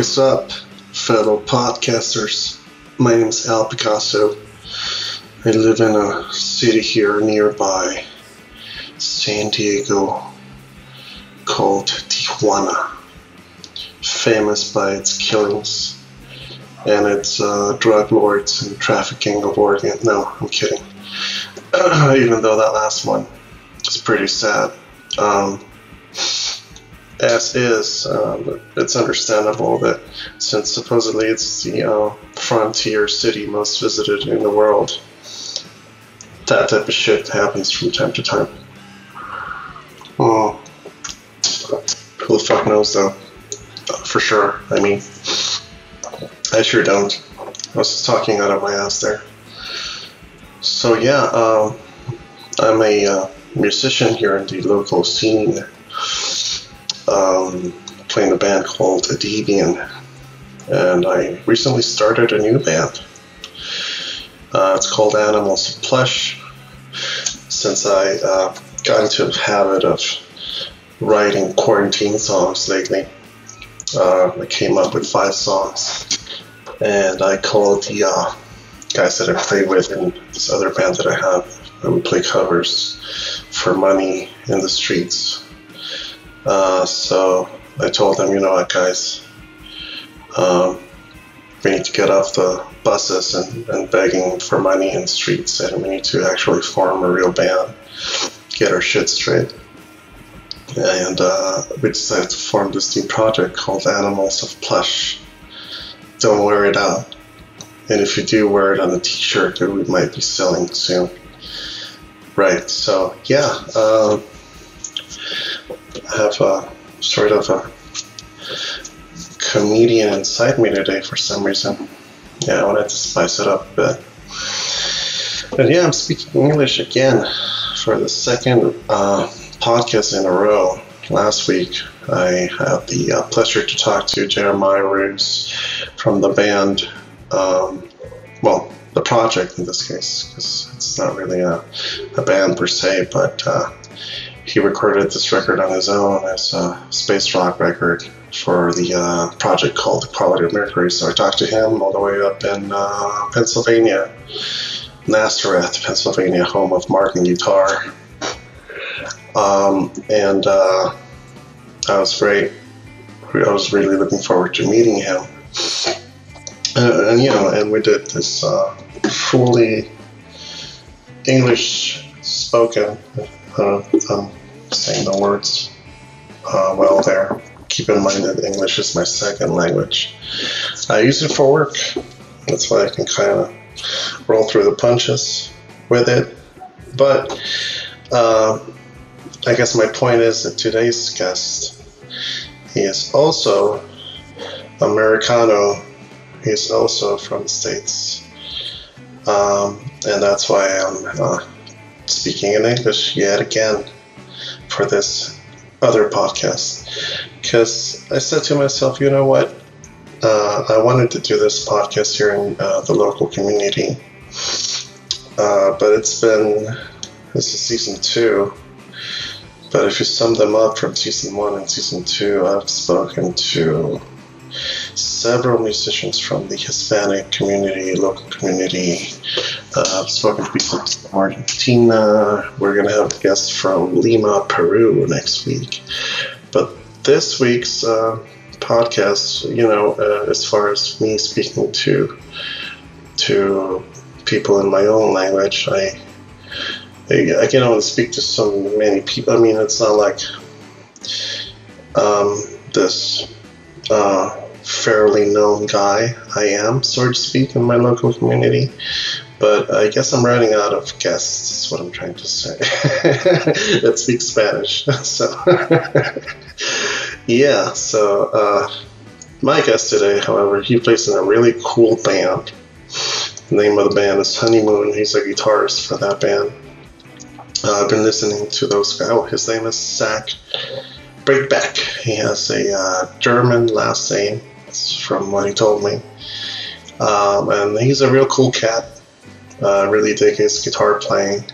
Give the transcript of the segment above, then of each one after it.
us up, fellow podcasters? My name is Al Picasso. I live in a city here nearby San Diego called Tijuana, famous by its killings and its uh, drug lords and trafficking of organ. No, I'm kidding. Even though that last one is pretty sad. Um, as is, um, it's understandable that since supposedly it's the uh, frontier city most visited in the world, that type of shit happens from time to time. Oh, who the fuck knows though? For sure. I mean, I sure don't. I was just talking out of my ass there. So yeah, um, I'm a uh, musician here in the local scene um, playing a band called Debian, and I recently started a new band. Uh, it's called Animals of Plush. Since I uh, got into the habit of writing quarantine songs lately, uh, I came up with five songs, and I called the uh, guys that I play with in this other band that I have, and we play covers for money in the streets uh, so I told them, you know what, guys, um, we need to get off the buses and, and begging for money in the streets, and we need to actually form a real band, get our shit straight. And uh, we decided to form this new project called Animals of Plush. Don't wear it out. And if you do wear it on a t-shirt, that we might be selling soon. Right, so yeah. Uh, have a sort of a comedian inside me today for some reason. Yeah, I wanted to spice it up a bit. But yeah, I'm speaking English again for the second uh, podcast in a row. Last week, I had the uh, pleasure to talk to Jeremiah Roos from the band, um, well, the project in this case, because it's not really a, a band per se, but uh, he recorded this record on his own as a space rock record for the uh, project called The Quality of Mercury. So I talked to him all the way up in uh, Pennsylvania, Nazareth, Pennsylvania, home of Martin Guitar. Um, and uh, that was great. I was really looking forward to meeting him. And, and you know, and we did this uh, fully English spoken uh, um, saying the words uh, well there. Keep in mind that English is my second language. I use it for work. That's why I can kind of roll through the punches with it. But uh, I guess my point is that today's guest, he is also Americano. He's also from the States. Um, and that's why I'm uh, speaking in English yet again for this other podcast because I said to myself, you know what? Uh, I wanted to do this podcast here in uh, the local community, uh, but it's been this is season two. But if you sum them up from season one and season two, I've spoken to several musicians from the Hispanic community, local community. Uh, I've spoken to people from Argentina. We're going to have guests from Lima, Peru next week. But this week's uh, podcast, you know, uh, as far as me speaking to to people in my own language, I I, can only speak to so many people. I mean, it's not like um, this uh, fairly known guy I am, so to speak, in my local community. But I guess I'm running out of guests, is what I'm trying to say, that speak Spanish. So, yeah, so uh, my guest today, however, he plays in a really cool band. The name of the band is Honeymoon. He's a guitarist for that band. Uh, I've been listening to those guys. Oh, his name is Zach Breakback. He has a uh, German last name, from what he told me. Um, and he's a real cool cat. Uh, really dig his guitar playing.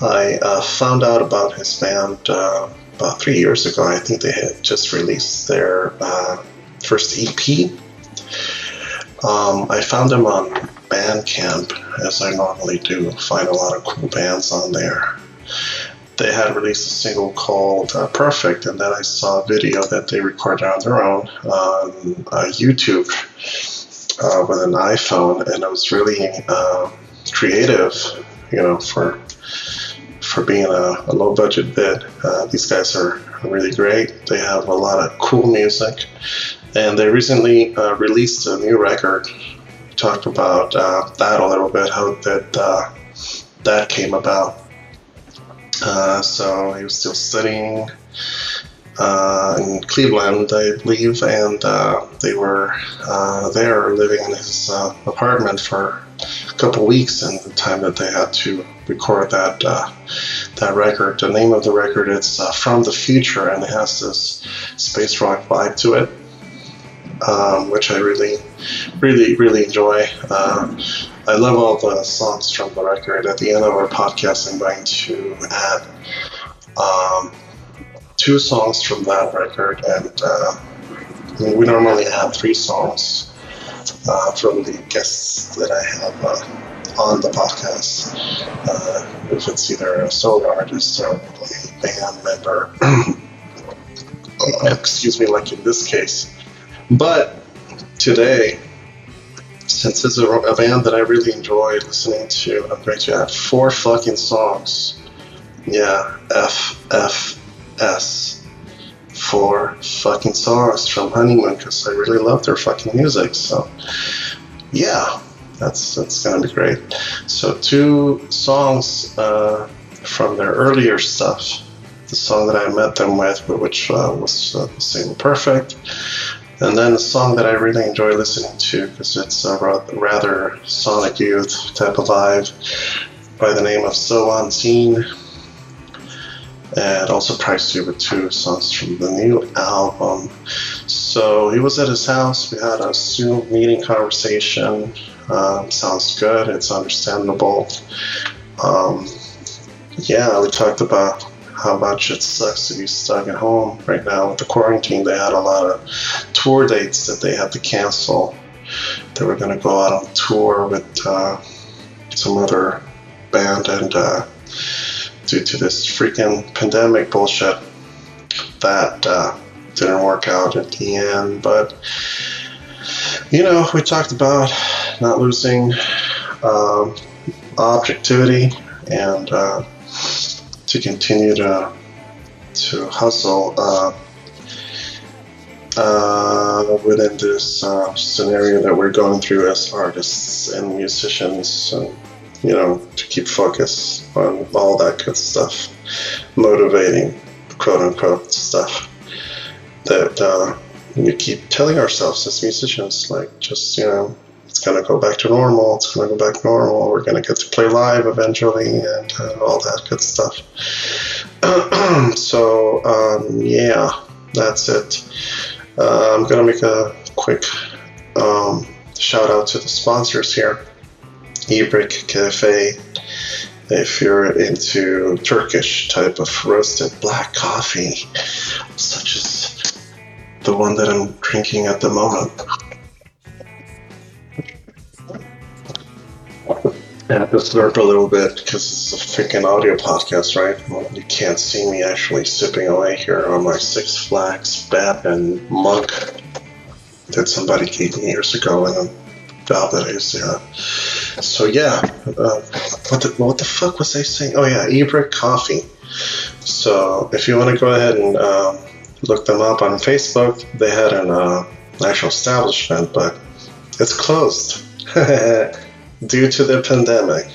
I uh, found out about his band uh, about three years ago. I think they had just released their uh, first EP. Um, I found them on Bandcamp, as I normally do. Find a lot of cool bands on there. They had released a single called uh, Perfect, and then I saw a video that they recorded on their own on uh, YouTube uh, with an iPhone, and it was really uh, creative, you know, for for being a, a low budget bit. Uh, these guys are really great. They have a lot of cool music, and they recently uh, released a new record. Talked about uh, that a little bit, how that that came about. Uh, so he was still studying uh, in Cleveland, I believe, and uh, they were uh, there living in his uh, apartment for a couple weeks. And the time that they had to record that that record, the name of the record is uh, "From the Future," and it has this space rock vibe to it, um, which I really, really, really enjoy. I love all the songs from the record. At the end of our podcast, I'm going to add. Um, two songs from that record, and uh, we normally have three songs uh, from the guests that I have uh, on the podcast. Uh, if it's either a solo artist or a band member, excuse me, like in this case. But today, since it's a, a band that I really enjoy listening to, I'm going to add four fucking songs. Yeah, F F S Four fucking songs from Honeymoon because I really love their fucking music. So, yeah, that's that's gonna be great. So, two songs uh, from their earlier stuff. The song that I met them with, which uh, was uh, "Single Perfect," and then a song that I really enjoy listening to because it's a rather Sonic Youth type of vibe by the name of So Unseen and also surprised you with two songs from the new album. So he was at his house. We had a Zoom meeting conversation. Um, sounds good. It's understandable. Um, yeah, we talked about how much it sucks to be stuck at home right now with the quarantine. They had a lot of tour dates that they had to cancel. They were going to go out on tour with uh, some other band and. Uh, due to this freaking pandemic bullshit that uh, didn't work out at the end. But, you know, we talked about not losing um, objectivity and uh, to continue to, to hustle. Uh, uh, within this uh, scenario that we're going through as artists and musicians, you know, to keep focus on all that good stuff, motivating, quote unquote, stuff that uh, we keep telling ourselves as musicians, like, just, you know, it's going to go back to normal, it's going to go back normal, we're going to get to play live eventually, and uh, all that good stuff. so, um, yeah, that's it. Uh, I'm going to make a quick um, shout out to the sponsors here. Ibrik Cafe if you're into Turkish type of roasted black coffee, such as the one that I'm drinking at the moment. I have to slurp a little bit because it's a freaking audio podcast, right? You can't see me actually sipping away here on my Six Flags Batman mug that somebody gave me years ago, and Valdez, yeah. So yeah, uh, what the what the fuck was I saying? Oh yeah, Ibrik Coffee. So if you want to go ahead and um, look them up on Facebook, they had an uh, actual establishment, but it's closed due to the pandemic.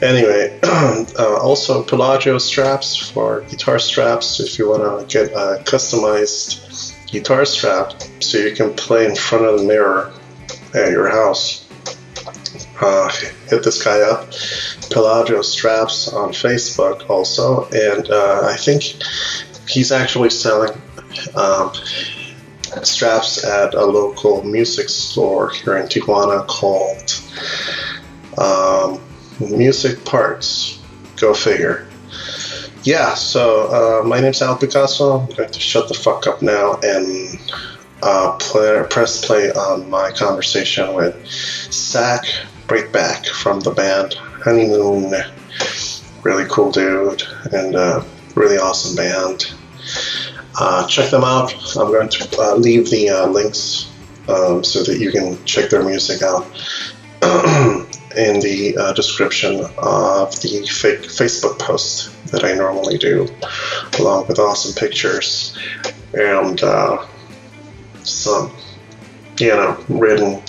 Anyway, uh, also Pelagio straps for guitar straps if you want to get a customized guitar strap so you can play in front of the mirror at your house. Uh, hit this guy up, Pelagio Straps on Facebook also, and uh, I think he's actually selling um, straps at a local music store here in Tijuana called um, Music Parts. Go figure. Yeah, so uh, my name's Al Picasso. I'm going to shut the fuck up now and uh, play, press play on my conversation with Zach Breakback from the band Honeymoon. Really cool dude and really awesome band. Uh, check them out. I'm going to uh, leave the uh, links um, so that you can check their music out in the uh, description of the fake Facebook post that I normally do, along with awesome pictures and uh, some, you know, written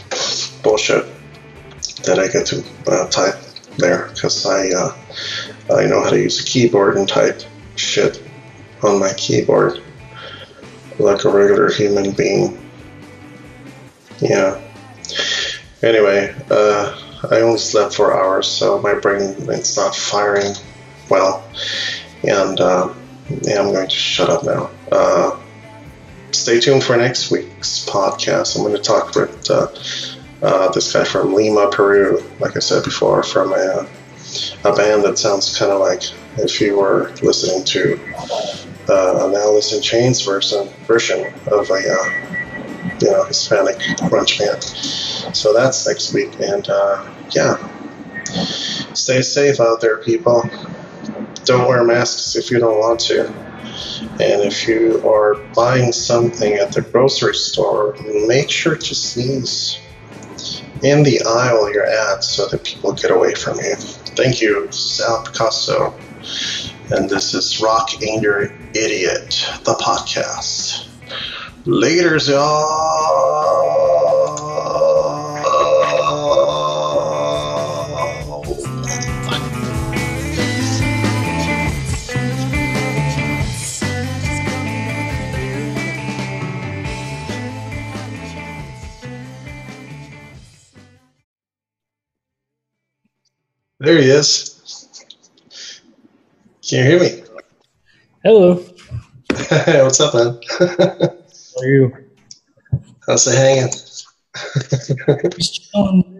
bullshit that I get to uh, type there because I uh, I know how to use a keyboard and type shit on my keyboard like a regular human being. Yeah. Anyway, uh, I only slept four hours, so my brain is not firing well. And uh, yeah, I'm going to shut up now. Uh, stay tuned for next week's podcast. I'm going to talk with uh, uh, this guy from Lima, Peru, like I said before, from a, a band that sounds kind of like if you were listening to uh, an Alice in Chains version version of a uh, you know Hispanic grunge band. So that's next week, and uh, yeah, stay safe out there, people. Don't wear masks if you don't want to. And if you are buying something at the grocery store, make sure to sneeze in the aisle you're at so that people get away from you. Thank you, Sal Picasso. And this is Rock Your Idiot, the podcast. Laters, y'all. There he is. Can you hear me? Hello. What's up, man? How are you? How's it hanging? Just chilling.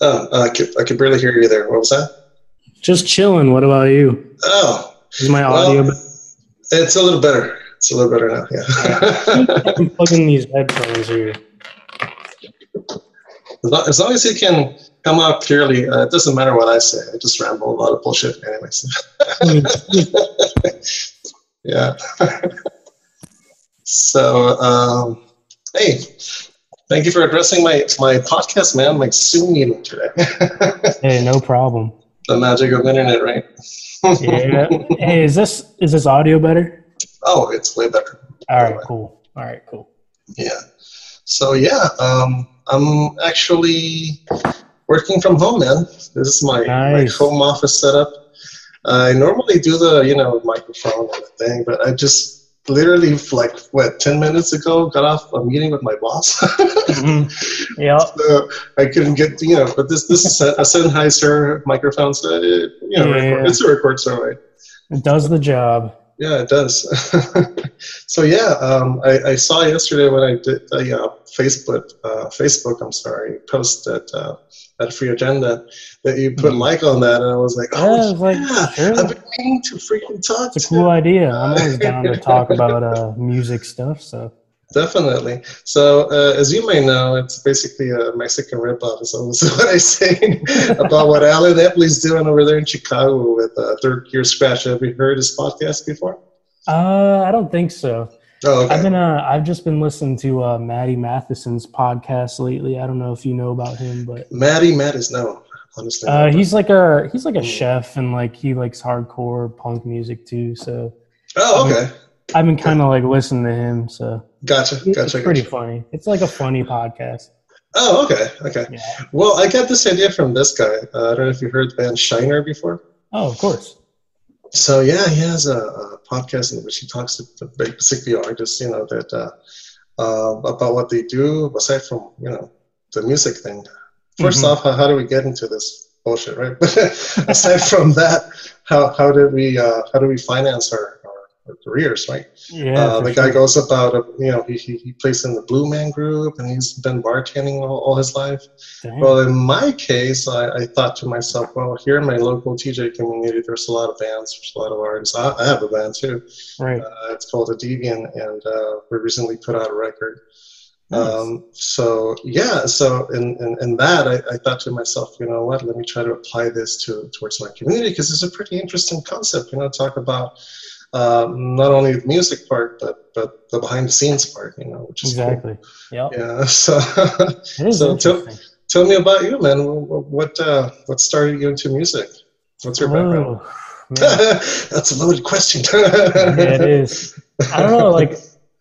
Oh, uh, I could, I could barely hear you there. What was that? Just chilling. What about you? Oh, Is my audio? Well- it's a little better. It's a little better now. Yeah. I'm plugging these headphones here. as, long, as long as you can come out clearly, uh, it doesn't matter what I say. I just ramble a lot of bullshit, anyways. yeah. so, um, hey, thank you for addressing my my podcast, man. My Zoom meeting today. hey, no problem. the magic of internet, right? Yeah. hey, is this is this audio better? oh, it's way better. All right, cool. All right, cool. Yeah. So yeah, um, I'm actually working from home, man. This is my, Nice. my home office setup. I normally do the you know microphone and the thing, but I just literally like what ten minutes ago got off a meeting with my boss. Mhm. Yeah. so I couldn't get you know, but this this is a, a Sennheiser microphone, so it, you know, Yeah. record, it's a record, so right. It does the job. Yeah, it does. so yeah, um, I, I saw yesterday when I did the uh, Facebook, uh, Facebook, I'm sorry, post that uh, at Free Agenda that you put Mhm. like on that, and I was like, oh was like, yeah, sure. I've been meaning to freaking talk. It's a to cool idea. I'm always down to talk about uh, music stuff. So Definitely. So, uh, as you may know, it's basically a Mexican ripoff. So, this is what I say about what Allen Epley's doing over there in Chicago with uh, Third Gear Scratch. Have you heard his podcast before? uh, I don't think so. Oh, okay. I've been uh, I've just been listening to uh, Matty Matheson's podcast lately. I don't know if you know about him, but Maddie Matt is no, honestly. Uh, he's like a he's like a Mm. chef and like he likes hardcore punk music too. So oh, okay. I've been kind of like listening to him. So Gotcha. it's Gotcha. pretty gotcha. funny. It's like a funny podcast. Oh, okay. Okay. Yeah. Well, I got this idea from this guy. Uh, I don't know if you heard the band Shiner before. Oh, of course. So yeah, he has a, a podcast in which he talks to the basically artists, you know, that uh, uh, about what they do aside from you know the music thing. 1st Mhm. off, how, how do we get into this bullshit, right? But aside from that, how how did we uh, how do we finance our careers, right? Yeah. uh, the guy goes about, uh, you know, he, he, he plays in the Blue Man Group and he's been bartending all, all his life. Well, in my case, I, I thought to myself, well, here in my local TJ community, there's a lot of bands, there's a lot of artists. I, I have a band too. right. Uh, it's called A Deviant, and uh, we recently put out a record. Nice. Um, so yeah, so in, in, in that, I, I thought to myself, you know what, let me try to apply this to towards my community because it's a pretty interesting concept. You know, talk about um, not only the music part, but but the behind the scenes part. You know, which is cool. exactly. Yep. Yeah. So So tell- tell me about you, man. What what, uh, what started you into music? What's your background? Oh. That's a loaded question. yeah, it is. I don't know. Like,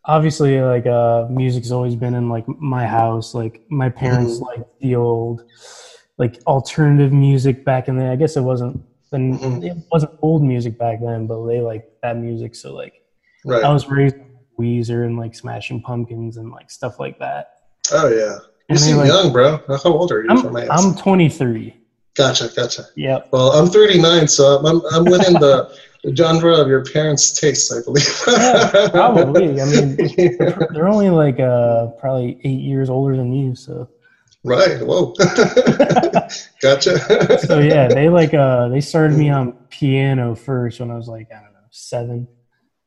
obviously, like, uh, music's always been in like my house. Like, my parents Mhm. like the old, like, alternative music back in the. I guess it wasn't. Then Mhm. it wasn't old music back then, but they like that music. So like, Right. I was raised with Weezer and like Smashing Pumpkins and like stuff like that. Oh yeah. You And seem like- young, bro. How old are you? I'm I'm 23. Gotcha, gotcha. Yep. Well, I'm 39, so I'm I'm within the genre of your parents' tastes, I believe. Yeah, probably. I mean, Yeah. They're only like uh probably eight years older than you, so right. Whoa. gotcha. so yeah, they like uh they started me on piano first when I was like I don't know seven.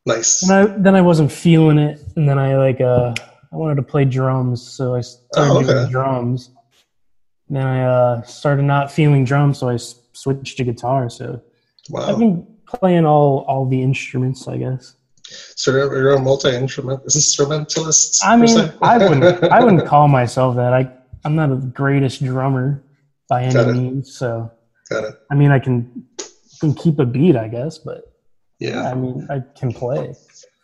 nice. And I then I wasn't feeling it, and then I like uh I wanted to play drums, so I started Oh, okay. doing drums. Then I uh started not feeling drums, so I s- switched to guitar. So I've been playing all all the instruments, I guess. So you're a multi-instrument instrumentalist. I mean. I wouldn't I wouldn't call myself that. I I'm not the greatest drummer by any means. So Got it. I mean, I can can keep a beat, I guess, but Yeah. I mean, I can play.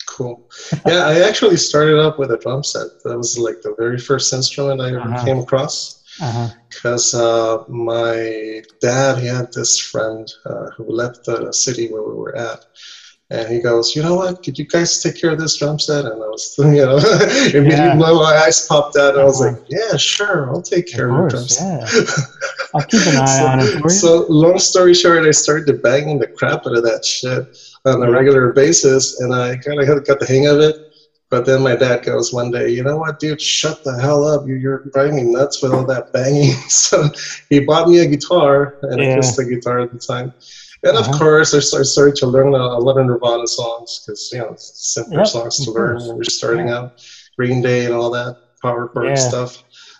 Cool. Yeah, I actually started up with a drum set. That was like the very first instrument I ever Uh-huh. came across. Uh-huh. because uh, my dad he had this friend uh, who left the city where we were at and he goes you know what could you guys take care of this drum set and i was you know immediately Yeah. my eyes popped out and i was Uh-huh. like yeah sure i'll take care Of of, your drum set yeah. I'll keep an eye so, on it for you. so long story short i started banging the crap out of that shit on a regular basis and i kind of got the hang of it but then my dad goes one day, you know what, dude, shut the hell up. You- You're driving me nuts with all that banging. So he bought me a guitar and Yeah. acoustic guitar at the time. And of Uh-huh. course, I started, to learn a lot of Nirvana songs because, you know, it's simpler Yep, songs to learn when you're starting Yeah. out. Green Day and all that, power chord Yeah. stuff.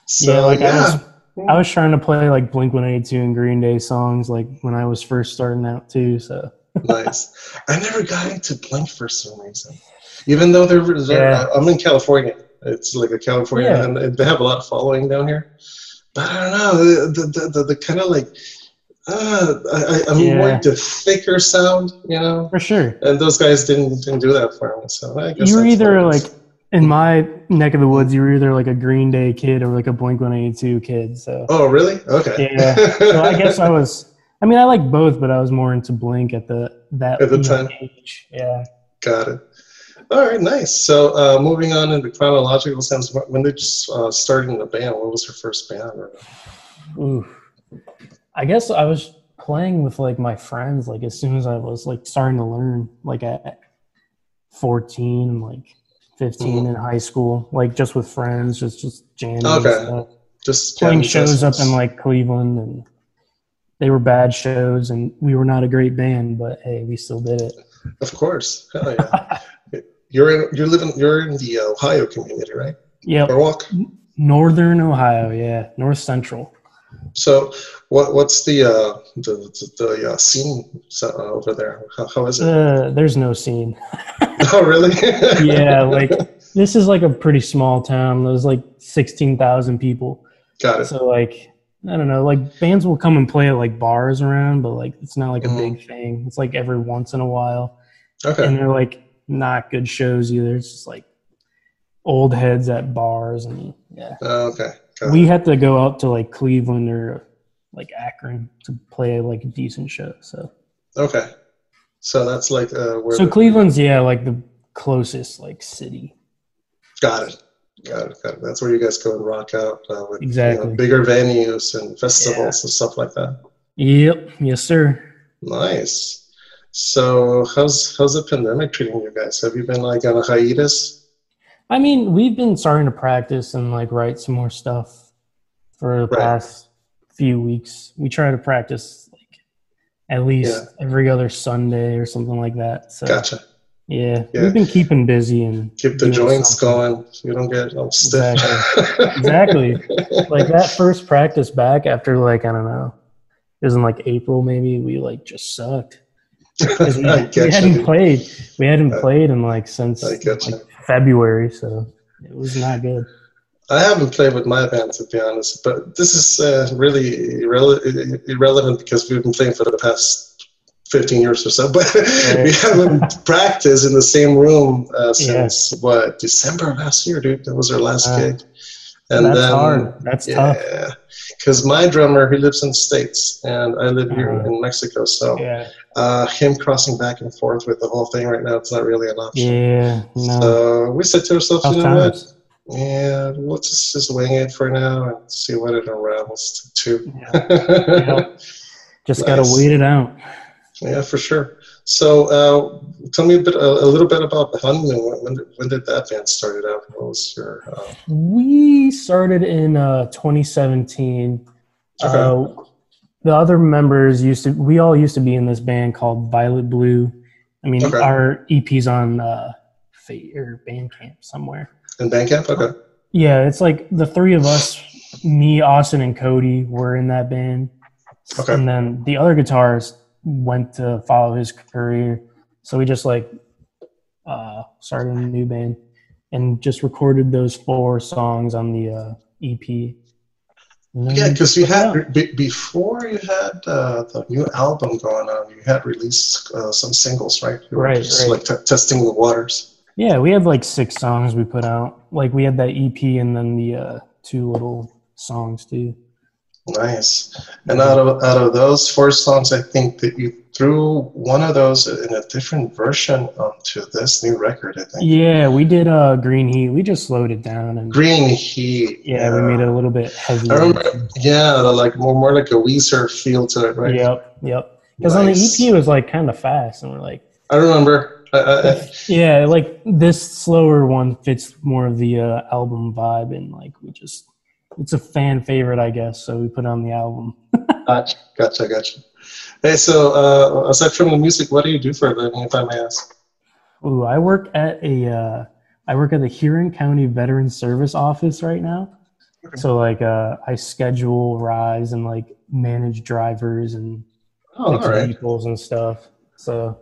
So, yeah, like yeah. I was I was trying to play like Blink 182 and Green Day songs like when I was first starting out too. So nice. I never got into Blink for some reason, even though they're, they're Yeah. I'm in California. It's like a California, and they have a lot of following down here. But I don't know the the the, the, the kind of like uh, I, I- I'm Yeah. more into thicker sound, you know. for sure. And those guys didn't didn't do that for me. So I guess You were either like in my neck of the woods, you were either like a Green Day kid or like a Blink 182 kid. So Oh really? Okay. Yeah. so I guess I was. I mean, I like both, but I was more into Blink at the that At the time. age. Yeah. Got it. All right, nice. So uh, moving on in the chronological sense, when did you uh, start in the band? What was your first band? Or, Ooh. I guess I was playing with like my friends like as soon as I was like starting to learn like at 14 and like 15 mm-hmm. in high school like just with friends just just jamming Okay. just playing shows up in like Cleveland and they were bad shows and we were not a great band but hey we still did it Of course, hell yeah. you're in, you're living, you're in the Ohio community, right? yeah Norwalk. northern ohio yeah north central So, what what's the uh, the the, the uh, scene uh, over there? How, how is it? uh, there's no scene oh, really? yeah like this is like a pretty small town there's like 16000 people got it. so like i don't know like bands will come and play at like bars around but like it's not like a Mhm. big thing it's like every once in a while Okay, and they're like not good shows either it's just like old heads at bars and yeah Uh, okay. We it. had to go out to like cleveland or like akron to play like a decent show so Okay. So that's like uh, where. so the- cleveland's yeah like the closest like city Got it. Got it. Got it. That's where you guys go and rock out uh, with you know, Exactly. bigger venues and festivals and stuff like that. yep yes sir Nice. So how's how's the pandemic treating you guys? Have you been like on a hiatus? I mean, we've been starting to practice and like write some more stuff for the Right. past few weeks. We try to practice like at least every other Sunday or something like that. So Gotcha. yeah, Yeah. we've been keeping busy and Keep the joints something. going. So you don't get all stiff. Exactly. like that first practice back after like I don't know, it was in like April maybe. We like just sucked. we, we hadn't you. played. We hadn't played in like since I get you. like February, so it was not good. I haven't played with my band to be honest, but this is uh, really irrele- irrelevant because we've been playing for the past 15 years or so. But we haven't practiced in the same room uh, since what December last year, dude. That was our last Uh, gig. And That's then, hard. That's tough. yeah, because my drummer he lives in the states and I live here Uh-huh. in Mexico, so Yeah. uh, him crossing back and forth with the whole thing right now it's not really an option. Yeah. No. So we said to ourselves, Tough you know what? Yeah, we'll just, just wing it for now and see what it unravels to. Yeah. Just gotta Nice. wait it out. yeah, for sure. So, uh, tell me a bit, a, a little bit about the Honeymoon. When, when, did, when did that band started out? What was your? Uh, We started in uh, 2017. Okay. Uh, the other members used to. We all used to be in this band called Violet Blue. I mean, Okay. our EP's on uh, Fate or Bandcamp somewhere. in Bandcamp? Okay. Yeah, it's like the three of us, me, Austin, and Cody, were in that band. Okay. And then the other guitarist went to follow his career. So we just like uh, started a new band and just recorded those four songs on the uh, EP. Yeah, because you put it out. had be, before you had uh, the new album going on, you had released uh, some singles, right? You Right, just right. like t- testing the waters. Yeah, we had like six songs we put out. Like we had that EP and then the uh, two little songs too. Nice. And out of out of those four songs, I think that you threw one of those in a different version onto this new record. I think Yeah, we did uh, Green Heat. We just slowed it down and Green Heat. yeah, we made it a little bit heavier. I remember. Yeah, like more more like a Weezer feel to it, right? Yep, yep. Because on the EP it was like kind of fast, and we're like, I remember. I, I, I- yeah, like this slower one fits more of the uh, album vibe, and like we just, it's a fan favorite, I guess. So we put it on the album. gotcha, gotcha, gotcha. Hey, so uh, aside from the music, what do you do for a living, if I may ask? Ooh, I work at a, uh, I work at the Huron County Veterans Service Office right now. Okay. So like, uh, I schedule rides and like manage drivers and Oh, right. vehicles and stuff. So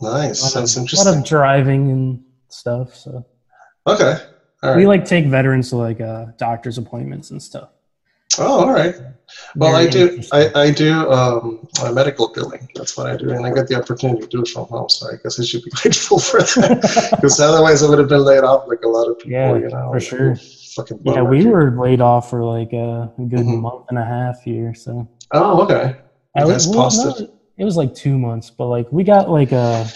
Nice. Sounds of, a lot of driving and stuff. So. Okay. All We right. like take veterans to like uh, doctor's appointments and stuff. Oh, all right. Well, Very I do. I, I do um, uh, medical billing. That's what I do, and I get the opportunity to do it from home. So I guess I should be grateful for that, because otherwise I would have been laid off like a lot of people. Yeah, you know, for sure. Fucking yeah, we dude. were laid off for like a good Mhm. month and a half here. So Oh, okay. I was- well, no, it was like two months, but like we got like a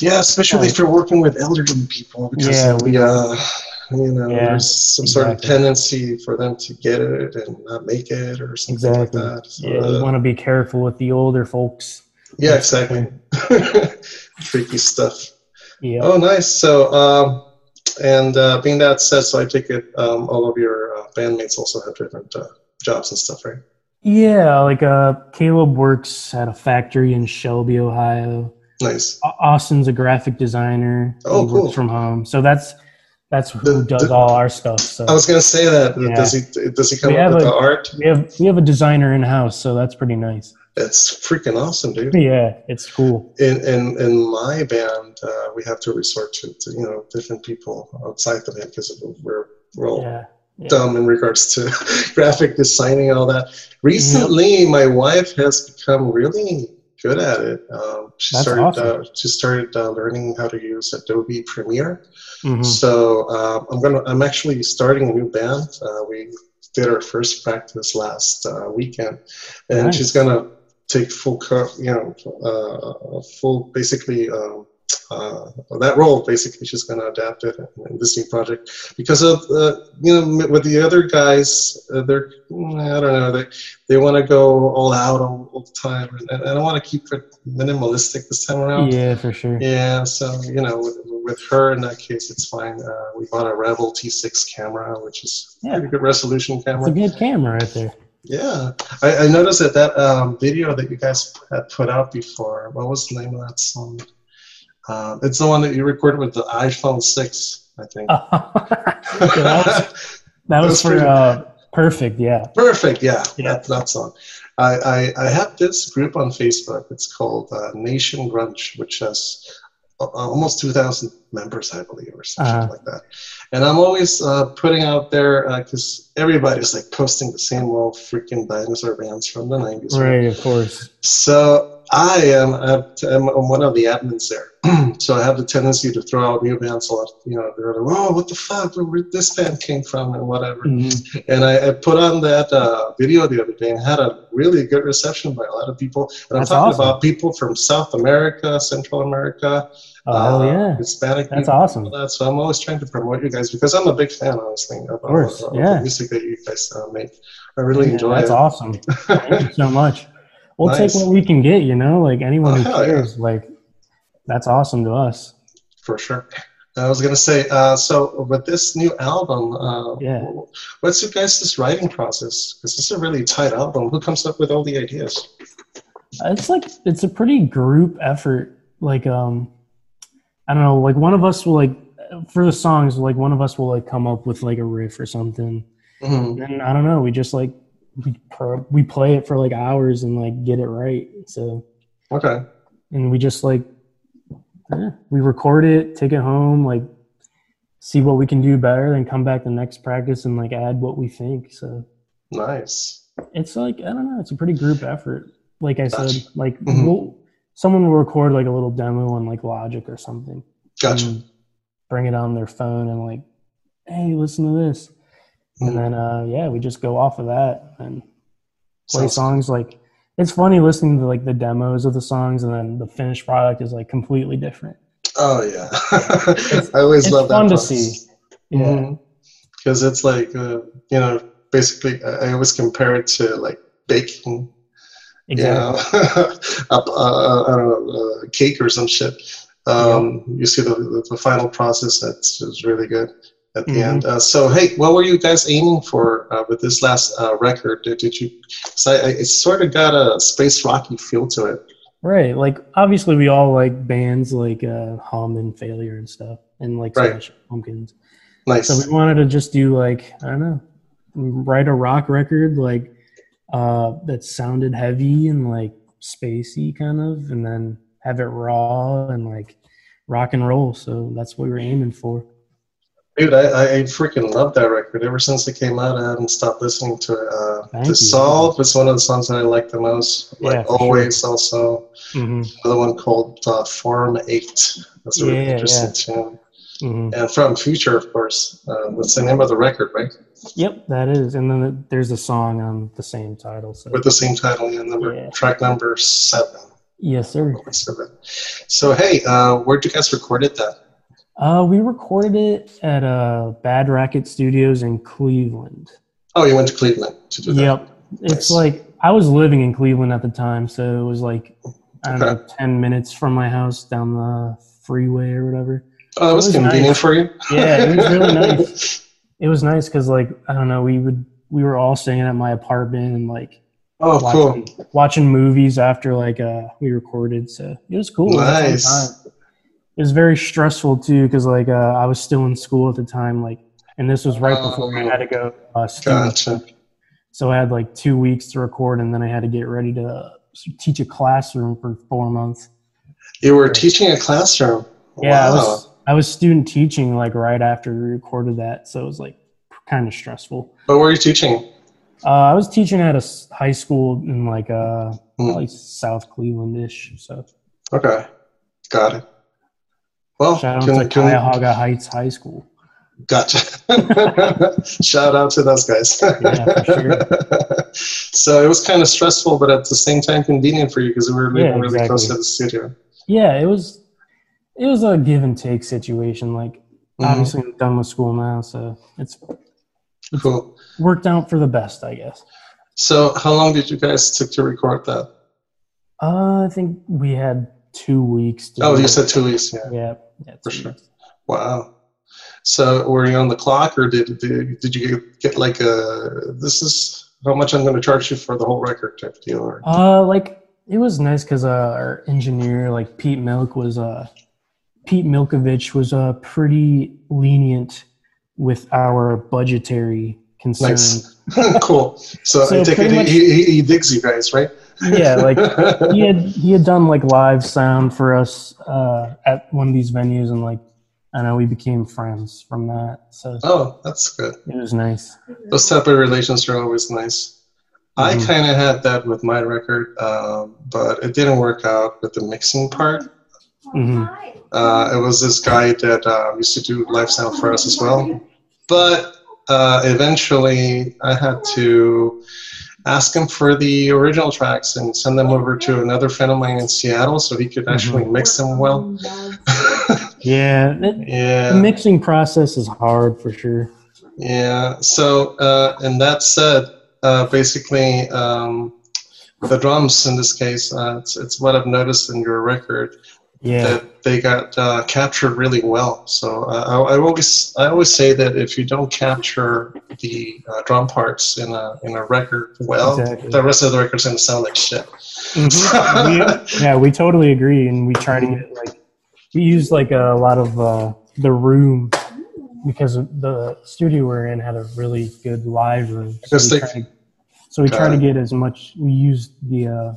Yeah, especially if you're working with elderly people, because Yeah, we, uh, you know, Yeah, there's some sort of tendency for them to get it and not make it or something Exactly. like that. So, yeah. You uh, want to be careful with the older folks. yeah, exactly. Freaky stuff. Yeah. Oh, nice. So, um, and uh, being that said, so I take it um, all of your uh, bandmates also have different uh, jobs and stuff, right? Yeah, like uh, Caleb works at a factory in Shelby, Ohio. Nice. Austin's a graphic designer. Oh, he cool. works from home. So that's that's who does the- all our stuff. So I was gonna say that. Yeah. Does he does he come We up have with a- the art? we have we have a designer in house, so that's pretty nice. It's freaking awesome, dude. Yeah, it's cool. in in in my band, uh, we have to resort to, to you know different people outside the band because we're we're all Yeah. yeah. dumb in regards to graphic designing and all that. Recently, my wife has become really good at it. Um, she started awesome. uh, she started uh, learning how to use Adobe Premiere. Mhm. So uh, I'm gonna I'm actually starting a new band. Uh, we did our first practice last uh, weekend, and Nice. she's gonna take full co- you know uh, full basically um, uh, that role. Basically, she's going to adapt it in this new project because of uh, you know with the other guys, uh, they're mm, I don't know they they want to go all out all, all the time, and, and I want to keep it minimalistic this time around. Yeah, for sure. Yeah, so you know, with, with her in that case, it's fine. Uh, we bought a Rebel T6 camera, which is Yeah. pretty good resolution camera. It's a good camera right there. Yeah, I, I noticed that that um, video that you guys had put out before. What was the name of that song? Um, it's the one that you recorded with the iPhone six, I think. Yeah, that was, that was for uh, perfect. Yeah. Perfect. Yeah, Yeah. That, that song. I, I I have this group on Facebook. It's called uh, Nation Grunge, which has uh, almost two thousand members, I believe, or something Uh-huh. like that. And I'm always uh, putting out there because everybody's like posting the same old freaking dinosaur bands from the '90s. Right. Of course. So I am I'm I'm one of the admins there. so I have the tendency to throw out new bands a lot. You know, they're like, "Oh, what the fuck? Where this band came from?" and whatever. Mhm. And I, I put on that uh, video the other day and had a really good reception by a lot of people. And I'm That's talking awesome. about people from South America, Central America, Oh uh, yeah. Hispanic That's awesome. that. So I'm always trying to promote you guys because I'm a big fan, honestly, of, of, course, of yeah. the music that you guys uh, make. I really Yeah, enjoy That's it. awesome. Thank you so much. We'll Nice. take what we can get. You know, like anyone Oh, who hell yeah. cares. Like that's awesome to us. For sure. I was gonna say, uh, so with this new album, uh, Yeah. what's your guys' writing process? Because this is a really tight album. Who comes up with all the ideas? It's like it's a pretty group effort. Like um, I don't know. Like one of us will like for the songs. Like one of us will like come up with like a riff or something. Mhm. And I don't know. We just like we pro- we play it for like hours and like get it right. So Okay. and we just like eh, we record it, take it home, like see what we can do better, then come back the next practice and like add what we think. So Nice. it's like I don't know, it's a pretty group effort. Like I said, Gotcha. like Mhm. we'll, someone will record like a little demo on like Logic or something. Gotcha. bring it on their phone and like, hey, listen to this. And then uh yeah, we just go off of that and play Sounds- songs like it's funny listening to like the demos of the songs and then the finished product is like completely different. Oh yeah. I always it's love that. fun to see. Yeah. Because it's like uh, you know, basically, I always compare it to like baking. Exactly. You know, up, uh, I don't know, uh, cake or some shit. Um, You see the, the, the final process. That's is really good at the Mhm. end. Uh, so, hey, what were you guys aiming for uh, with this last uh, record? Did, did you? So I, it sort of got a space rocky feel to it. Right. Like obviously we all like bands like uh Hum and Failure and stuff and like Right. Pumpkins. Nice. So we wanted to just do like I don't know, write a rock record like uh that sounded heavy and like spacey kind of, and then have it raw and like rock and roll. So that's what we were aiming for. Dude, I, I freaking love that record. Ever since it came out, I haven't stopped listening to it. Uh, Thank the you. Solve is one of the songs that I like the most. Like Yeah, always, also hmm another one called uh, Form Eight. That's a really Yeah, interesting tune. hmm And from Future, of course. Uh, that's the name of the record, right? Yep, that is. And then there's a song on the same title. So With the same title, yeah, number Yeah. track number seven. yes, sir. Seven. So hey, uh, where'd you guys record it that? Uh, we recorded it at uh, Bad Racket Studios in Cleveland. Oh, you went to Cleveland to do that. Yep. It's Nice. like I was living in Cleveland at the time, so it was like I don't Okay. know, ten minutes from my house down the freeway or whatever. Oh, that was, It was convenient nice. for you. Yeah, it was really nice. It was nice because like I don't know, we would we were all staying at my apartment and like Oh, cool. watching, watching movies after like uh we recorded, so it was cool. It was a fun Nice. time. It was very stressful too because like uh, I was still in school at the time, like, and this was right before I had to go uh, Gotcha. So I had like two weeks to record, and then I had to get ready to teach a classroom for four months. You were teaching a classroom. Yeah, I wow. was I was student teaching like right after we recorded that, so it was like kind of stressful. What were you teaching? Uh, I was teaching at a high school in like uh probably South Cleveland-ish. So Okay, got it. Well, shout out can- to can- Cuyahoga Heights High School. Gotcha. Shout out to those guys. Yeah, for so it was kind of stressful, but at the same time convenient for you because we were living Yeah, really close to the studio. Yeah, it was. it was a give and take situation. Like Mhm. obviously I'm done with school now, so it's Cool. worked out for the best, I guess. So, how long did you guys take to record that? Uh, I think we had two weeks. Oh, you it. said two weeks. Yeah. yeah, yeah, For sure. Wow. So, were you on the clock, or did did, did you get, like a this is how much I'm going to charge you for the whole record type deal? Or Uh, like it was nice because uh, our engineer, like Pete Milk, was uh, Pete Milkovich was uh, pretty lenient with our budgetary concerns. Nice. cool. So, So I take it pretty he, he, he digs you guys, right? Yeah, like he had he had done like live sound for us uh, at one of these venues, and like I know we became friends from that. So oh, that's good. it was nice. Those type of relations are always nice. I Mhm. kind of had that with my record, um, but it didn't work out with the mixing part. hmm Uh, it was this guy that uh, used to do live sound for us as well. But uh, eventually, I had to ask him for the original tracks and send them over to another friend of mine in Seattle so he could actually mix them well. Yeah, it, the yeah, mixing process is hard for sure. yeah. So, uh, and that said, uh, basically, um, the drums in this case, uh, it's, it's what I've noticed in your record. Yeah, that they got uh, captured really well. So uh, I, I always I always say that if you don't capture the uh, drum parts in a in a record well, Exactly. the rest of the record's gonna sound like shit. Mhm. We- yeah, we totally agree, and we try to get like we use like a lot of uh, the room because the studio we're in had a really good live room. So we they- to, so we try to get as much. We use the uh,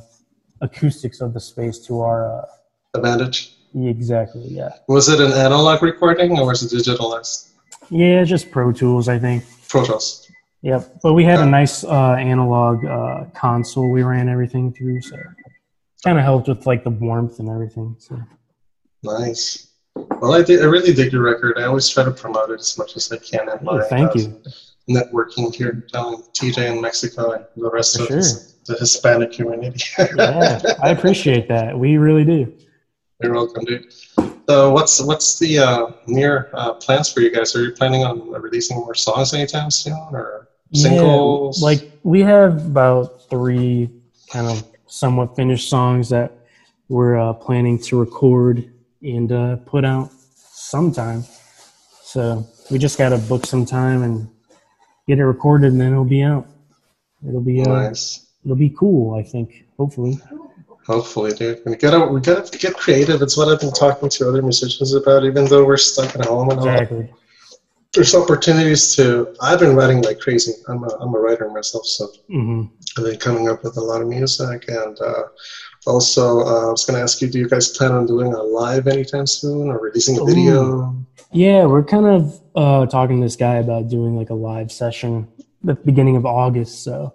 acoustics of the space to our uh, Advantage. exactly. Yeah, Was it an analog recording or was it digitalized? yeah, just Pro Tools, I think. Pro Tools. Yep, but we had a nice uh, analog uh, console we ran everything through, so kind of helped with like the warmth and everything. So. Nice. Well, I, did, I really dig your record. I always try to promote it as much as I can. at Oh, my, thank uh, you. Networking here down in TJ in Mexico and the rest For of sure. this- the Hispanic community. Yeah, I appreciate that. We really do. You're welcome, dude. So, what's what's the uh, near uh, plans for you guys? Are you planning on releasing more songs anytime soon, or singles? Yeah, like we have about three kind of somewhat finished songs that we're uh, planning to record and uh, put out sometime. So we just got to book some time and get it recorded, and then it'll be out. It'll be uh, nice. it'll be cool. I think. Hopefully. Hopefully, dude. We gotta we gotta get creative. It's what I've been talking to other musicians about. Even though we're stuck at home and all, Exactly. there's opportunities to. I've been writing like crazy. I'm a I'm a writer myself, so hmm I've been coming up with a lot of music and. Uh, also, uh, I was going to ask you, do you guys plan on doing a live anytime soon or releasing a video? Yeah, we're kind of uh, talking to this guy about doing like a live session at the beginning of August, so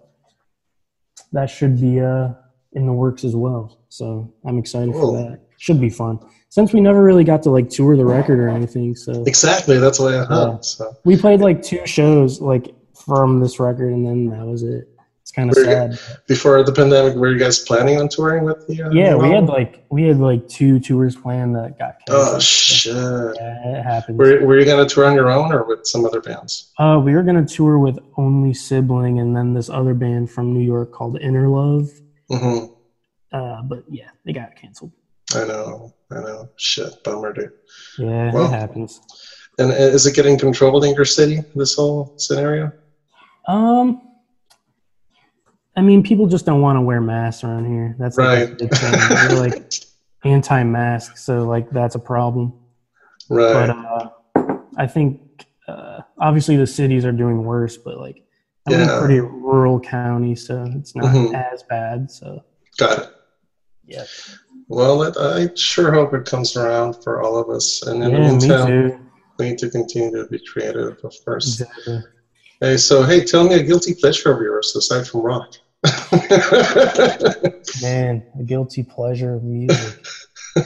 that should be uh, in the works as well. So I'm excited Cool. for that. Should be fun. Since we never really got to like tour the record or anything, so Exactly, that's why I Yeah. So. we played like two shows like from this record, and then that was it. It's kind of sad. before the pandemic, were you guys planning on touring with the? Uh, Yeah, we had like we had like two tours planned that got Oh canceled. shit! yeah, it happens. Were, were you gonna tour on your own or with some other bands? Uh, we were gonna tour with Only Sibling and then this other band from New York called Inner Love. Hmm Uh, but yeah, they got canceled. I know, I know. Shit, bummer, dude. Yeah, Well- it happens. And is it getting controlled in your city? This whole scenario? Um, I mean, people just don't want to wear masks around here. That's Right. big thing. They're like anti-mask, so like that's a problem. Right. But uh, I think uh, obviously the cities are doing worse, but like I'm in Yeah. a pretty rural county, so it's not Mhm. as bad. So Got it. yeah, Well, it, I sure hope it comes around for all of us. And in the yeah, me meantime, we need to continue to be creative, of course. Exactly. Hey, so hey, tell me a guilty pleasure of yours aside from rock. Man, a guilty pleasure of music.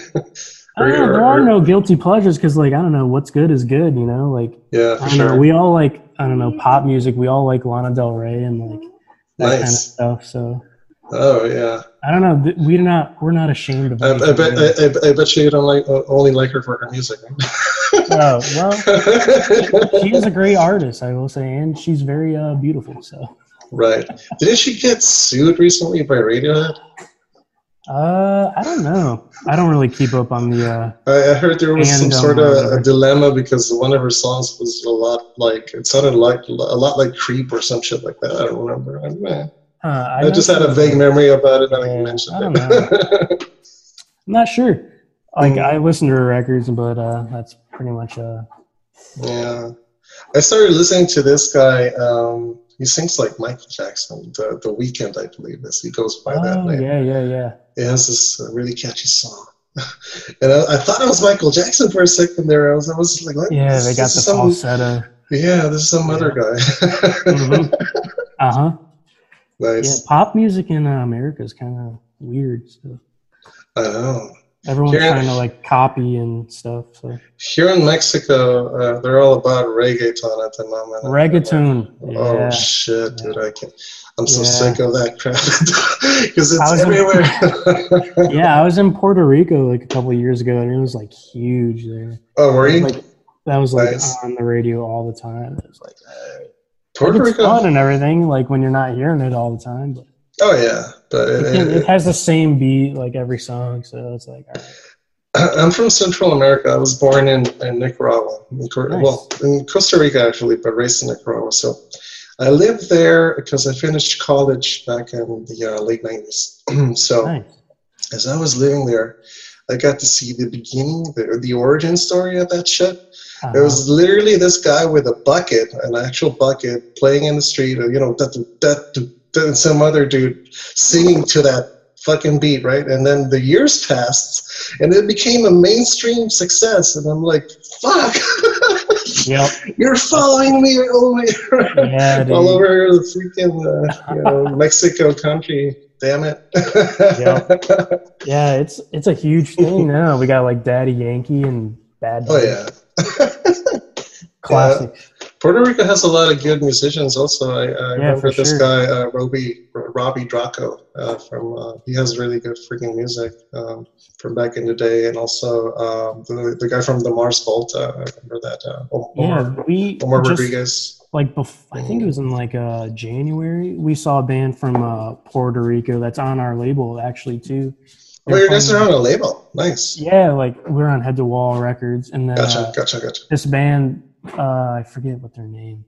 Or- know, there are no guilty pleasures because, like, I don't know, what's good is good, you know? Like, yeah, I don't sure. know, we all like, I don't know, pop music. We all like Lana Del Rey and like that kind of stuff. So Oh yeah. I don't know. We're not. We're not ashamed of. I, I bet. I, I, I bet you don't like only like her for her music. Oh well, she is a great artist, I will say, and she's very uh, beautiful. So, right? Didn't she get sued recently by Radiohead? Uh, I don't know. I don't really keep up on the. Uh, I, I heard there was some sort of a dilemma because one of her songs was a lot like it sounded like a lot like Creep or some shit like that. I don't remember. I, eh, uh, I, I just had a vague memory about it, and I Yeah, mentioned I don't it. I'm not sure. Like Mm. I listen to her records, but uh, that's pretty much. Uh, yeah, I started listening to this guy. Um, he sings like Michael Jackson. The The Weeknd, I believe, is he goes by that oh name. yeah, yeah, yeah. It has this uh, really catchy song. and I, I thought it was Michael Jackson for a second there. I was, I was like, what? Yeah, This- they got the some, falsetto. Yeah, there's some other guy. Mhm. Uh huh. Nice. Yeah, pop music in uh, America is kind of weird. So I know. Everyone's Here- trying to like copy and stuff. So Here in Mexico, uh, they're all about reggaeton at the moment. reggaeton. Oh Yeah. shit, dude! I can I'm so Yeah. sick of that crap because it's was in- everywhere. yeah, I was in Puerto Rico like a couple of years ago, and it was like huge there. oh, were you? Like that was like Nice. on the radio all the time. It was like, uh, Puerto Rico? fun and everything. Like when you're not hearing it all the time, but Oh yeah, but it, it, it it, has the same beat like every song. So it's like, right. I'm from Central America. I was born in, in Nicaragua. In, Nice. Well, in Costa Rica actually, but raised in Nicaragua. So I lived there because I finished college back in the uh, late '90s. so nice. as I was living there, I got to see the beginning, the, the origin story of that shit. Uh, It was literally this guy with a bucket, an actual bucket, playing in the street, or, you know, that, that, that, and some other dude singing to that fucking beat, right? And then the years passed, and it became a mainstream success. And I'm like, fuck, Yep. you're following me all, Yeah, all over the freaking, uh, you know, Mexico country. Damn it. Yeah, it's it's a huge thing now. We got like Daddy Yankee and Bad Boy. oh, yeah. classic. Puerto Rico has a lot of good musicians. Also, I, I Yeah, remember this sure. guy, uh, Robbie Robbie Draco, uh, from uh, he has really good freaking music um, from back in the day, and also um, the, the guy from the Mars Volta. I remember that uh, Omar, Yeah, we Omar just, Rodriguez. like bef- I think it was in like uh January. We saw a band from uh, Puerto Rico that's on our label actually too. Oh, They're you guys from- are on a label. Nice. Yeah, like we're on Head to Wall Records, and then Gotcha, uh, gotcha, gotcha. this band, uh, I forget what their name.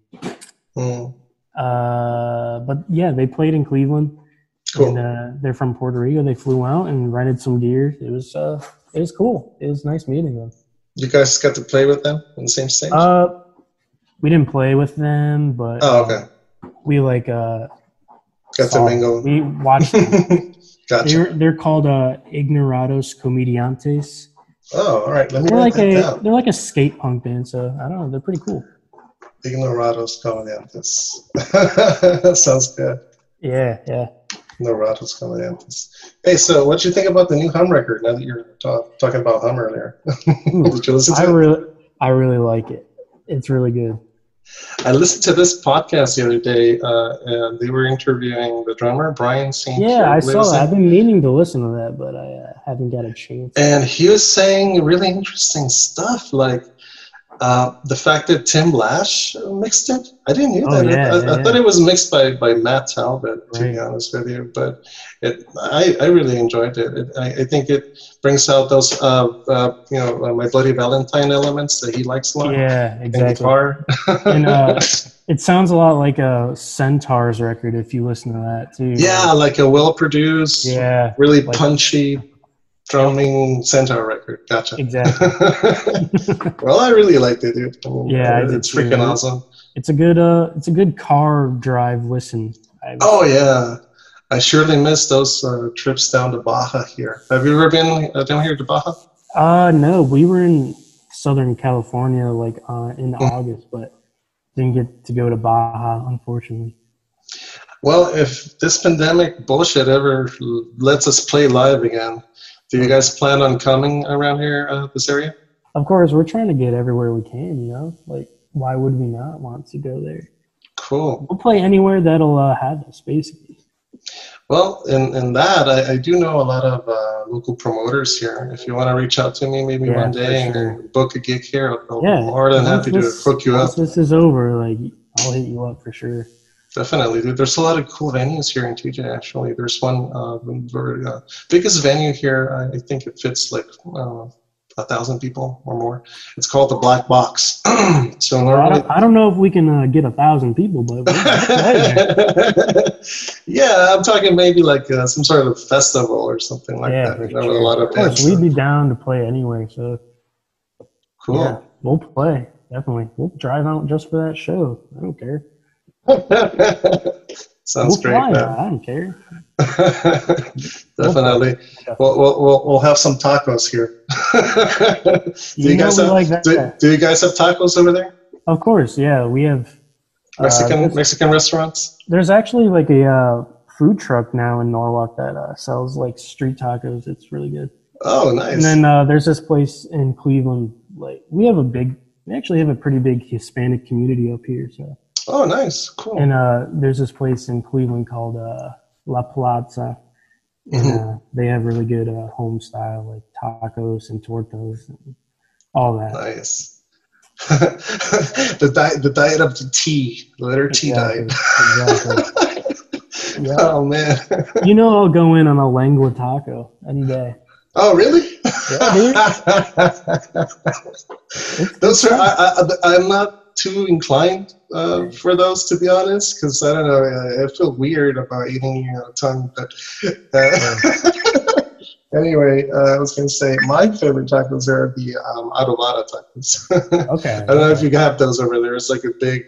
Mm, Uh, but yeah, they played in Cleveland, cool. and uh, they're from Puerto Rico. They flew out and rented some gear. It was uh, it was cool. It was nice meeting them. you guys got to play with them on the same stage. Uh, we didn't play with them, but oh, okay. we like uh, Got to saw- mingle. we watched. them. gotcha. They're they're called uh, Ignorados Comediantes. Oh, all right. Let me They're like a down. they're like a skate punk band. So I don't know. They're pretty cool. Ignorados Comediantes. Sounds good. Yeah, yeah. Ignorados Comediantes. Hey, so what do you think about the new Hum record now that you're talk, talking about Hum earlier? Ooh, Did you listen to I really I really like it. It's really good. I listened to this podcast the other day, uh, and they were interviewing the drummer, Bryan St. Yeah, I saw that. I've been meaning to listen to that, but I uh, haven't got a chance. And he was saying really interesting stuff, like uh, the fact that Tim Lash mixed it. I didn't know Oh, that. yeah, I, yeah, I thought it was mixed by, by Matt Talbot, to be honest with you. But it, I, I really enjoyed it. it I, I think it brings out those, uh, uh, you know, uh, my Bloody Valentine elements that he likes a lot. Yeah, exactly. And, uh, It sounds a lot like a Centaurs record if you listen to that too. yeah, like a well produced, Yeah, really like- punchy drumming Centaur record. Gotcha. exactly. well, I really liked it, dude. I mean, Yeah, it's freaking awesome. It's a good uh it's a good car drive listen. Oh yeah, I surely miss those uh, trips down to Baja here. Have you ever been uh, down here to Baja? Uh no, we were in Southern California like uh in Hmm. August, but didn't get to go to Baja unfortunately. Well, if this pandemic bullshit ever lets us play live again, do you guys plan on coming around here, uh, this area? Of course, we're trying to get everywhere we can, you know? Like why would we not want to go there? Cool. We'll play anywhere that'll uh, have us basically. Well, in, in that, I, I do know a lot of uh, local promoters here. If you want to reach out to me, maybe Yeah, one day sure. and book a gig here, I'll, I'll Yeah, be more than happy to hook you up. This is over, like I'll hit you up for sure. Definitely. There's a lot of cool venues here in TJ. Actually, there's one uh, very, uh, biggest venue here. I, think it fits like uh, a thousand people or more. It's called the Black Box. so I don't, I don't know if we can uh, get a thousand people, but yeah, I'm talking maybe like uh, some sort of festival or something like yeah, that. sure. a lot of Of course, we'd be down to play anyway. So Cool. yeah, we'll play definitely. We'll drive out just for that show. I don't care. Sounds we'll great, fly. man. I don't care. Definitely. We'll, we'll, we'll, we'll have some tacos here. do, You you guys have, like do, do you guys have tacos over there? Of course, yeah. We have uh, Mexican there's- Mexican restaurants? There's actually like a uh, food truck now in Norwalk that uh, sells like street tacos. It's really good. Oh, nice. And then uh, there's this place in Cleveland. Like we have a big, we actually have a pretty big Hispanic community up here. So oh, nice. Cool. and uh, there's this place in Cleveland called uh, La Plaza, and Mhm. uh, they have really good uh, home style like tacos and tortas and all that. Nice. the diet, the diet of the tea, the letter T Exactly, diet. exactly. Yeah. Oh man. You know, I'll go in on a lengua taco any day. Oh really? It's, those are. I, I, I'm not too inclined uh, for those to be honest, because I don't know. I, I feel weird about eating uh, tongue, but. Uh, Anyway, uh, I was going to say my favorite tacos are the um, adobada tacos. okay. I don't know if you have those over there. It's like a big,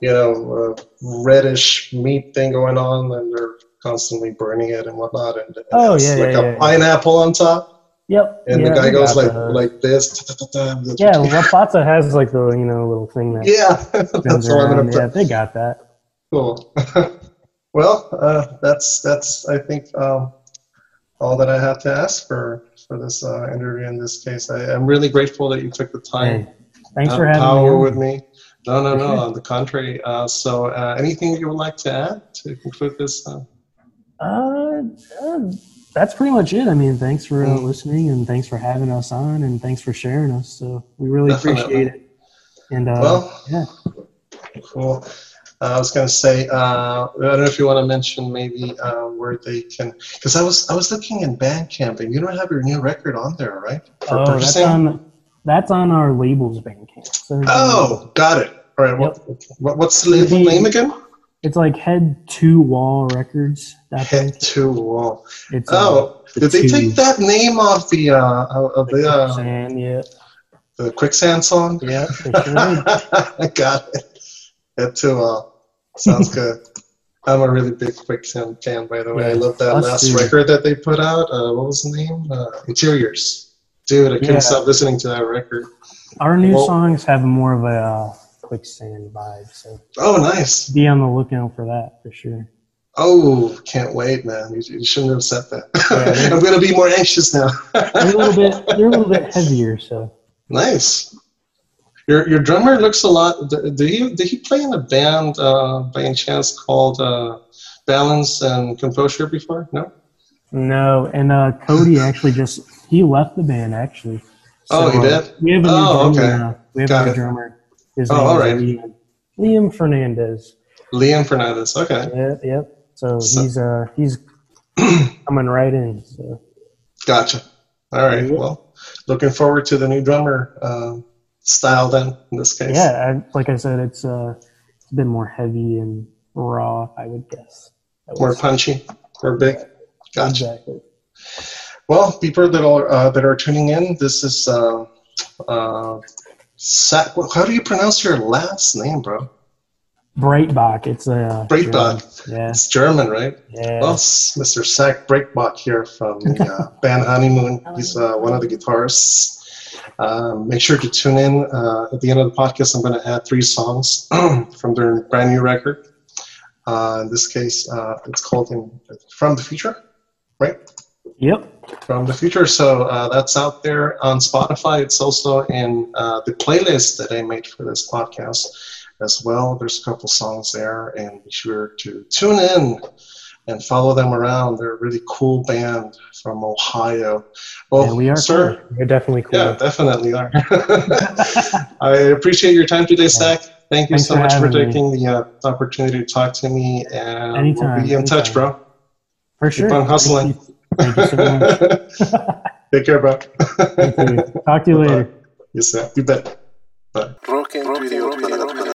you know, uh, reddish meat thing going on, and they're constantly burning it and whatnot. And it Oh, yeah, like yeah, a yeah, yeah. pineapple on top, Yep. and yeah, the guy goes like like this. Yeah, La Plaza has like the you know little thing that yeah. That's all I'm gonna Yeah, they got that. Cool. well, uh, that's that's I think um, all that I have to ask for for this uh, interview. In this case, I, I'm really grateful that you took the time. Hey, thanks for having power me. with me. No, no, no. On the contrary. Uh, so, uh, anything you would like to add to conclude this? Uh, Uh, uh, that's pretty much it. I mean, thanks for uh, Mm. listening and thanks for having us on and thanks for sharing us. So we really Definitely. appreciate it. And uh, Well, yeah, Cool. Uh, I was going to say, uh, I don't know if you want to mention maybe uh, where they can, because I was I was looking in Bandcamp, and you don't have your new record on there, right? For oh, that's on that's on our labels Bandcamp. So Oh, got it. All right. What, what what's the label name again? It's like Head Two Wall Records. That Head to Wall. It's uh, Oh, the did they two. take that name off the uh, of the the uh, quicksand, yeah, the quicksand song? yeah, sure. I got it. Head to Wall. Sounds good. I'm a really big Quicksand fan, by the way. I Yeah, love that last too. record that they put out. Uh, what was the name? Uh, Interiors. Dude, I couldn't Yeah. stop listening to that record. Our new Well- songs have more of a uh, quicksand vibe, so Oh, nice. be on the lookout for that for sure. Oh, can't wait, man. You, you shouldn't have said that. Yeah. I'm going to be more anxious now. They're a little bit, they're a little bit heavier, so nice. Your, your drummer looks a lot. Do he, did he play in a band uh, by any chance called uh, Balance and Composure before? No? no. And uh, Cody actually just he left the band actually. Oh, he uh, did? We have a new Oh, drummer okay. We have Got a new it. drummer. His Oh, all. Liam, Liam Fernandez. Liam Fernandez. Okay. Yep, yep. So, So- he's uh he's coming right in. So Gotcha. All right. Well, looking forward to the new drummer um, style then. In this case. yeah, I, like I said, it's uh it's been more heavy and raw. I would guess. I would More say. punchy. More big. Gotcha. Exactly. Well, people that are uh, that are tuning in, this is uh, uh, Sa- how do you pronounce your last name, bro? Breitbach. It's a uh, Breitbach. German. Yeah. It's German, right? Yeah. Well, Mr. Zach Breitbach here from the uh, band Honeymoon. He's uh, one of the guitarists. Um, make sure to tune in. Uh, at the end of the podcast, I'm going to add three songs from their brand new record. Uh, in this case, uh, it's called in, From the Future, right? Yep. From the Future. So uh, that's out there on Spotify. It's also in uh, the playlist that I made for this podcast as well. There's a couple songs there, and be sure to tune in and follow them around. They're a really cool band from Ohio. Well, yeah, we are sir. Cool. We're definitely cool. Yeah, definitely are. I appreciate your time today, Zach. Thank you Thanks so for much for having me. taking the uh, opportunity to talk to me, and Anytime, we'll be in touch, bro. For sure. Keep on hustling. Thank you, so much. Take care, bro. Thank you. Talk to you later. Yes, sir. You bet. Bye. Rock and Video.